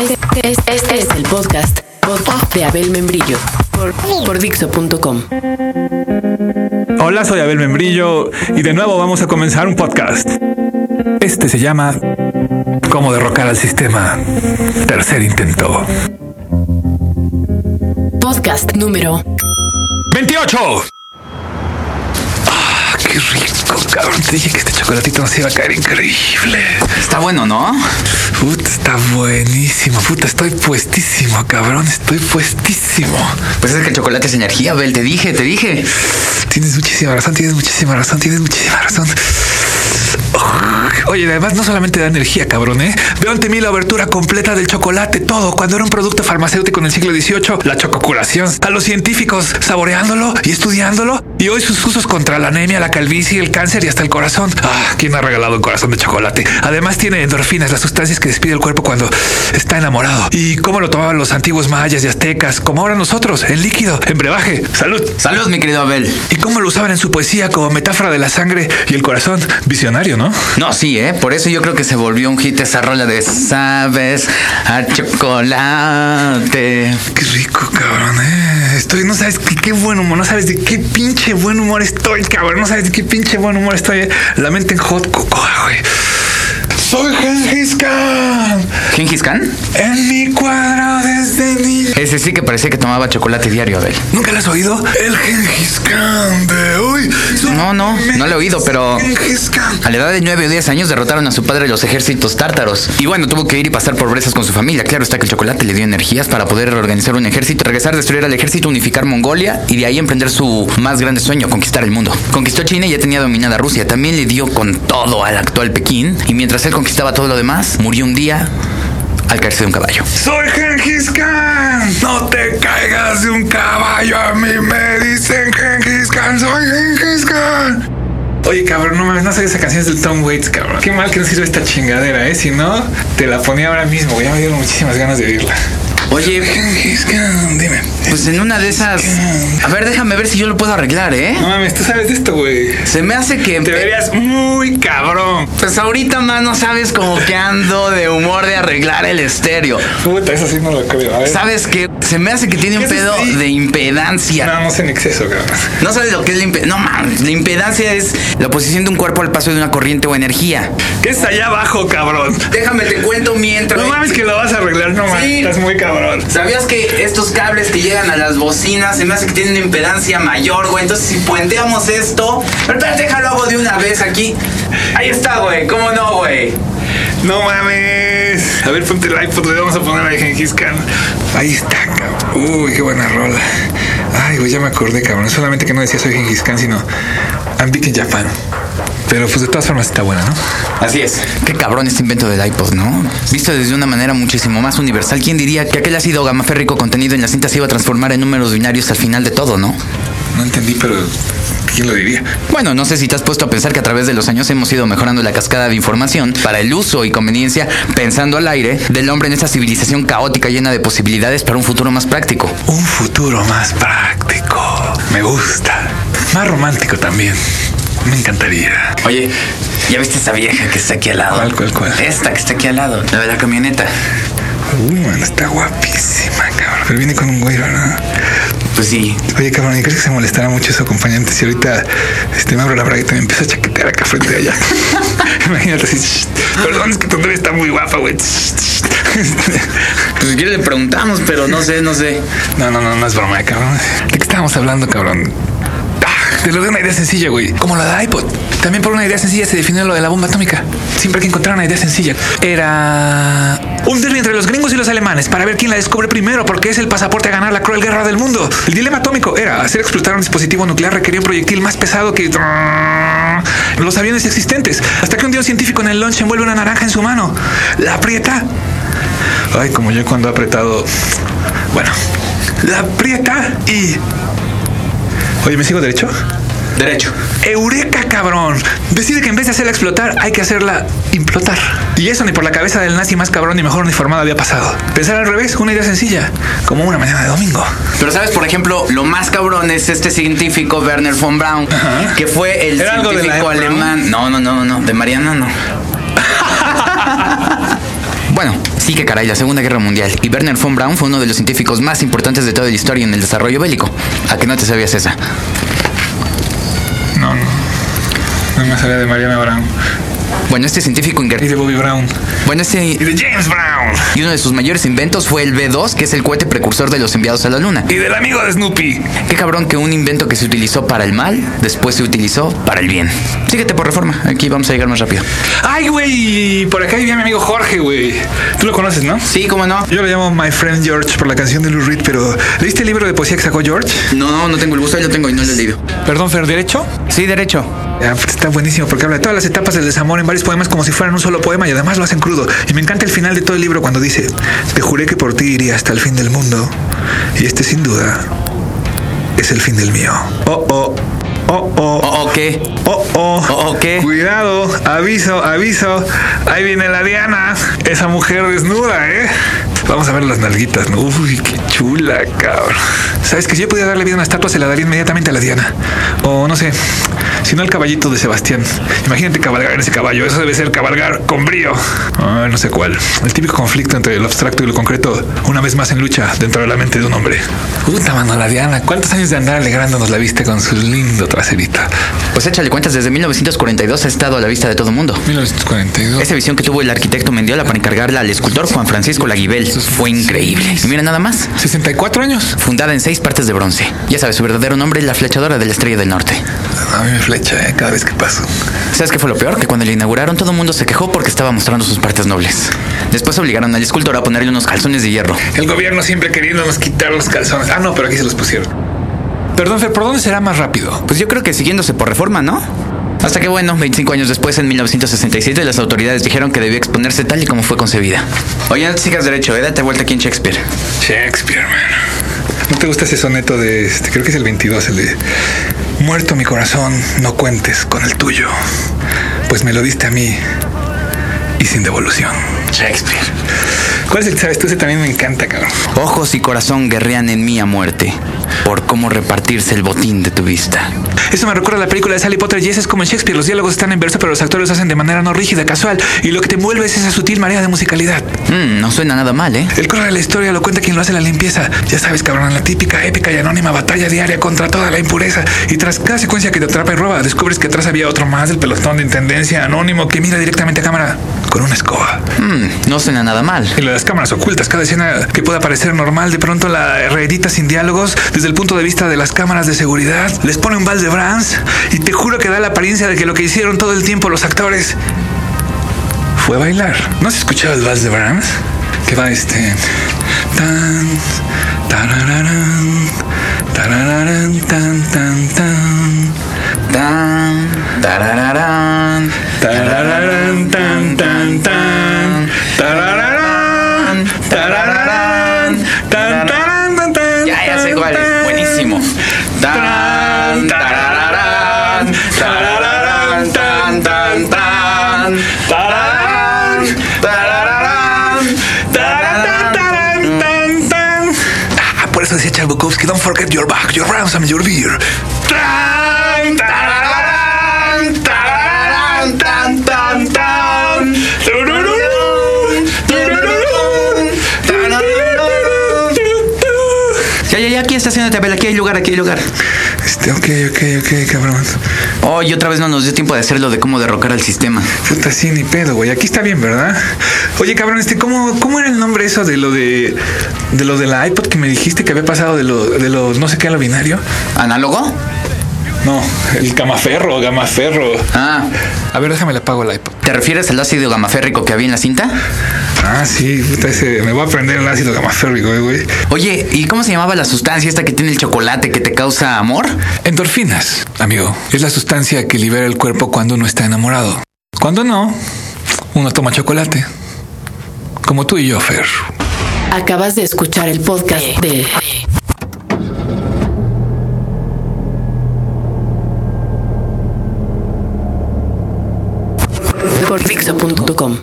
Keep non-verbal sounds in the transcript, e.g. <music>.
Este, este- este es el podcast, podcast de Abel Membrillo por, por Dixo.com. Hola, soy Abel Membrillo y de nuevo vamos a comenzar un podcast. Este se llama Cómo derrocar al sistema. Tercer intento. Podcast número 28. Qué rico, cabrón. Te dije que este chocolatito nos iba a caer increíble. Está bueno, ¿no? Puta, está buenísimo. Puta, estoy puestísimo, cabrón. Estoy puestísimo. Pues es que el chocolate es energía, Abel. Te dije, te dije. Tienes muchísima razón, tienes muchísima razón, tienes muchísima razón. Oye, además no solamente da energía, cabrón, ¿eh? Veo ante mí la abertura completa del chocolate, todo. Cuando era un producto farmacéutico en el siglo XVIII, la chococuración. A los científicos saboreándolo y estudiándolo. Y hoy sus usos contra la anemia, la calvicie, el cáncer y hasta el corazón. Ah, ¿quién ha regalado un corazón de chocolate? Además tiene endorfinas, las sustancias que despide el cuerpo cuando está enamorado. ¿Y cómo lo tomaban los antiguos mayas y aztecas? Como ahora nosotros, en líquido, en brebaje. Salud. Salud, mi querido Abel. ¿Y cómo lo usaban en su poesía como metáfora de la sangre y el corazón? Visionario, ¿no? No, sí, ¿eh? Por eso yo creo que se volvió un hit esa rola de Sabes a chocolate. Qué rico, cabrón, eh. Estoy, no sabes qué, qué buen humor, no sabes de qué pinche buen humor estoy, cabrón. No sabes de qué pinche buen humor estoy. eh. La mente en hot cocoa, güey. Soy Gengis Khan. ¿Gengis Khan? En mi cuadro desde niño. Ese sí que parecía que tomaba chocolate diario, Abel. ¿Nunca lo has oído? El Gengis Khan de hoy. No, no, no lo he oído, pero- Gengis Khan. A la edad de 9 o 10 años derrotaron a su padre los ejércitos tártaros. Y bueno, tuvo que ir y pasar por brezas con su familia. Claro está que el chocolate le dio energías para poder organizar un ejército, regresar, destruir al ejército, unificar Mongolia y de ahí emprender su más grande sueño, conquistar el mundo. Conquistó China y ya tenía dominada Rusia. También le dio con todo al actual Pekín. Y mientras él conquistaba todo lo demás, murió un día al caerse de un caballo. Soy Gengis Khan. No te caigas de un caballo. A mí me dicen Gengis Khan. Soy Gengis Khan. Oye, cabrón, no mames, no sabes esa canción es del Tom Waits, cabrón. Qué mal que no sirve esta chingadera, ¿eh? Si no, te la ponía ahora mismo. Ya me dieron muchísimas ganas de oírla. Oye, dime. pues en una de esas... A ver, déjame ver si yo lo puedo arreglar, ¿eh? No mames, tú sabes de esto, güey. Se me hace que... Te verías muy cabrón. Pues ahorita, mano, sabes como que ando de humor de arreglar el estéreo. Puta, eso sí no lo creo. A ver. ¿Sabes qué? Se me hace que tiene un pedo sí. de impedancia. No, no sé en exceso, cabrón. No sabes lo que es la impedancia. No mames, la impedancia es la oposición de un cuerpo al paso de una corriente o energía. ¿Qué es allá abajo, cabrón? Déjame te cuento mames que lo vas a arreglar, no mames. Sí. Estás muy cabrón. ¿Sabías que estos cables que llegan a las bocinas se me hace que tienen una impedancia mayor, güey? Entonces, si puenteamos esto. Pero espérate, déjalo hago de una vez aquí. Ahí está, güey. ¿Cómo no, güey? No mames. A ver, ponte el iPod, le vamos a poner a Gengis Khan. Ahí está, cabrón. Uy, qué buena rola. Ay, güey, ya me acordé, cabrón. Solamente que no decía soy Gengis Khan, sino I'm big in Japan. Pero pues de todas formas está buena, ¿no? Así es. Qué cabrón este invento del iPod, ¿no? Visto desde una manera muchísimo más universal, ¿quién diría que aquel ácido gamaférrico contenido en la cinta se iba a transformar en números binarios al final de todo, no? No entendí, pero ¿quién lo diría? Bueno, no sé si te has puesto a pensar que a través de los años hemos ido mejorando la cascada de información para el uso y conveniencia, pensando al aire, del hombre en esta civilización caótica llena de posibilidades para un futuro más práctico. Un futuro más práctico. Me gusta. Más romántico también. Me encantaría. Oye, ¿ya viste esa vieja que está aquí al lado? ¿Cuál, cuál, cuál? Esta que está aquí al lado, la de la camioneta. Man, está guapísima, cabrón. Pero viene con un güey, ¿verdad? Pues sí. Oye, cabrón, ¿y crees que se molestará mucho su acompañante si ahorita este, me abro la bragueta y me empieza a chaquetear acá frente de allá? <laughs> Imagínate así. "Shh, Perdón, es que tu novia está muy guapa, güey. Shh, shh". Pues si quieres le preguntamos, pero no sé, no sé. No, no, no, no es broma, cabrón. ¿De qué estábamos hablando, cabrón? Te lo de una idea sencilla, güey. Como la de iPod. También por una idea sencilla se definió lo de la bomba atómica. Siempre hay que encontrar una idea sencilla. Era un derbi entre los gringos y los alemanes para ver quién la descubre primero, porque es el pasaporte a ganar la cruel guerra del mundo. El dilema atómico era hacer explotar un dispositivo nuclear requería un proyectil más pesado que los aviones existentes. Hasta que un día un científico en el lunch envuelve una naranja en su mano. La aprieta. Ay, como yo cuando he apretado. Bueno, la aprieta y. Oye, ¿me sigo derecho? Derecho. ¡Eureka, cabrón! Decide que en vez de hacerla explotar, hay que hacerla implotar. Y eso ni por la cabeza del nazi más cabrón ni mejor uniformado había pasado. Pensar al revés, una idea sencilla, como una mañana de domingo. Pero sabes, por ejemplo, lo más cabrón es este científico Werner von Braun, Ajá. que fue el ¿Era algo de la científico alemán. No, no, no, no, de Mariana no. <laughs> bueno, Sí que caray, la Segunda Guerra Mundial. Y Werner von Braun fue uno de los científicos más importantes de toda la historia en el desarrollo bélico. ¿A que no te sabías esa? No, no. No me sabía de Mariana Brown. Bueno, este científico Y ingeniero... de Bobby Brown. Bueno, este... Y de James Brown. Y uno de sus mayores inventos fue el B-2, que es el cohete precursor de los enviados a la Luna. Y del amigo de Snoopy. Qué cabrón que un invento que se utilizó para el mal, después se utilizó para el bien. Síguete por reforma, aquí vamos a llegar más rápido. Ay, güey. Por acá vivía mi amigo Jorge, güey. Tú lo conoces, ¿no? Sí, cómo no. Yo lo llamo My Friend George por la canción de Lou Reed, pero ¿leíste el libro de poesía que sacó George? No, no, no tengo el gusto, lo tengo y no lo he leído. Perdón, Fer, ¿derecho? Sí, derecho. Ah, pues está buenísimo porque habla de todas las etapas del desamor en varios poemas como si fueran un solo poema y además lo hacen crudo. Y me encanta el final de todo el libro cuando dice, te juré que por ti iría hasta el fin del mundo y este sin duda es el fin del mío. Oh, oh, oh, oh. ¿O o qué? Oh, oh. Oh, oh, ¿qué? Cuidado, aviso, aviso. Ahí viene la Diana, esa mujer desnuda, ¿eh? Vamos a ver las nalguitas, ¿no? Uy, qué chula, cabrón. ¿Sabes que si yo pudiera darle vida a una estatua, se la daría inmediatamente a la Diana? O no sé, si no al caballito de Sebastián. Imagínate cabalgar en ese caballo. Eso debe ser cabalgar con brío. Ah, no sé cuál. El típico conflicto entre lo abstracto y lo concreto, una vez más en lucha dentro de la mente de un hombre. Puta mano, la Diana. ¿Cuántos años de andar alegrándonos la vista con su lindo traserito? Pues échale cuentas, desde 1942 ha estado a la vista de todo mundo. 1942. Esa visión que tuvo el arquitecto Mendiola para encargarla al escultor Juan Francisco Laguibel fue increíble. Y mira nada más. 64 años. Fundada en seis partes de bronce. Ya sabes, su verdadero nombre es la flechadora de la estrella del norte. A mí me flecha, ¿eh? Cada vez que paso. ¿Sabes qué fue lo peor? Que cuando la inauguraron todo el mundo se quejó porque estaba mostrando sus partes nobles. Después obligaron al escultor a ponerle unos calzones de hierro. El gobierno siempre queriéndonos quitar los calzones. Ah, no, pero aquí se los pusieron. Perdón, Fer, ¿por dónde será más rápido? Pues yo creo que siguiéndose por reforma, ¿no? Hasta que bueno, 25 años después, en 1967, las autoridades dijeron que debía exponerse tal y como fue concebida. Oye, no te sigas derecho, eh, date vuelta aquí en Shakespeare. Shakespeare, man. ¿No te gusta ese soneto de este? Creo que es el 22, el de Muerto mi corazón, no cuentes con el tuyo, pues me lo diste a mí y sin devolución. Shakespeare. ¿Cuál es el que sabes tú? Ese también me encanta, cabrón. Ojos y corazón guerrean en mí a muerte por cómo repartirse el botín de tu vista. Eso me recuerda a la película de Sally Potter y ese es como en Shakespeare. Los diálogos están en verso, pero los actores lo hacen de manera no rígida, casual. Y lo que te envuelve es esa sutil marea de musicalidad. Mm, no suena nada mal, ¿eh? El coro de la historia lo cuenta quien lo hace la limpieza. Ya sabes, cabrón, la típica, épica y anónima batalla diaria contra toda la impureza. Y tras cada secuencia que te atrapa y roba, descubres que atrás había otro más del pelotón de intendencia anónimo que mira directamente a cámara con una escoba. Mm, no suena nada mal. Y las cámaras ocultas, cada escena que pueda parecer normal, de pronto la reedita sin diálogos desde el punto de vista de las cámaras de seguridad. Les pone un vals y te juro que da la apariencia de que lo que hicieron todo el tiempo los actores fue bailar. ¿No has escuchado el vals de Brahms? Que va este. Tan, tarararán, tan, tan, tan, eso decía Chalbukovsky, don't forget your back, your ransom, your beer. Tan, tararán, tararán, tan, tan, tan. Ya, ya, ya, aquí estacionate, Abel, aquí hay lugar, aquí hay lugar. Este, ok, ok, ok, cabrón. Oh, y otra vez no nos dio tiempo de hacerlo de cómo derrocar al sistema. Puta, sí, ni pedo, güey. Aquí está bien, ¿verdad? Oye, cabrón, este, ¿cómo, cómo era el nombre eso de lo de, de lo de la iPod que me dijiste que había pasado de lo, de lo no sé qué a lo binario? ¿Análogo? No, el gamaferro, gamaferro. Ah, A ver, déjame le apago el iPod. ¿te refieres al ácido gamaférrico que había en la cinta? Ah, sí, puta, ese, me voy a prender el ácido gamaférrico, eh, güey. Oye, ¿y cómo se llamaba la sustancia esta que tiene el chocolate que te causa amor? Endorfinas, amigo. Es la sustancia que libera el cuerpo cuando uno está enamorado. Cuando no, uno toma chocolate. Como tú y yo, Fer. Acabas de escuchar el podcast de por Dixo.com.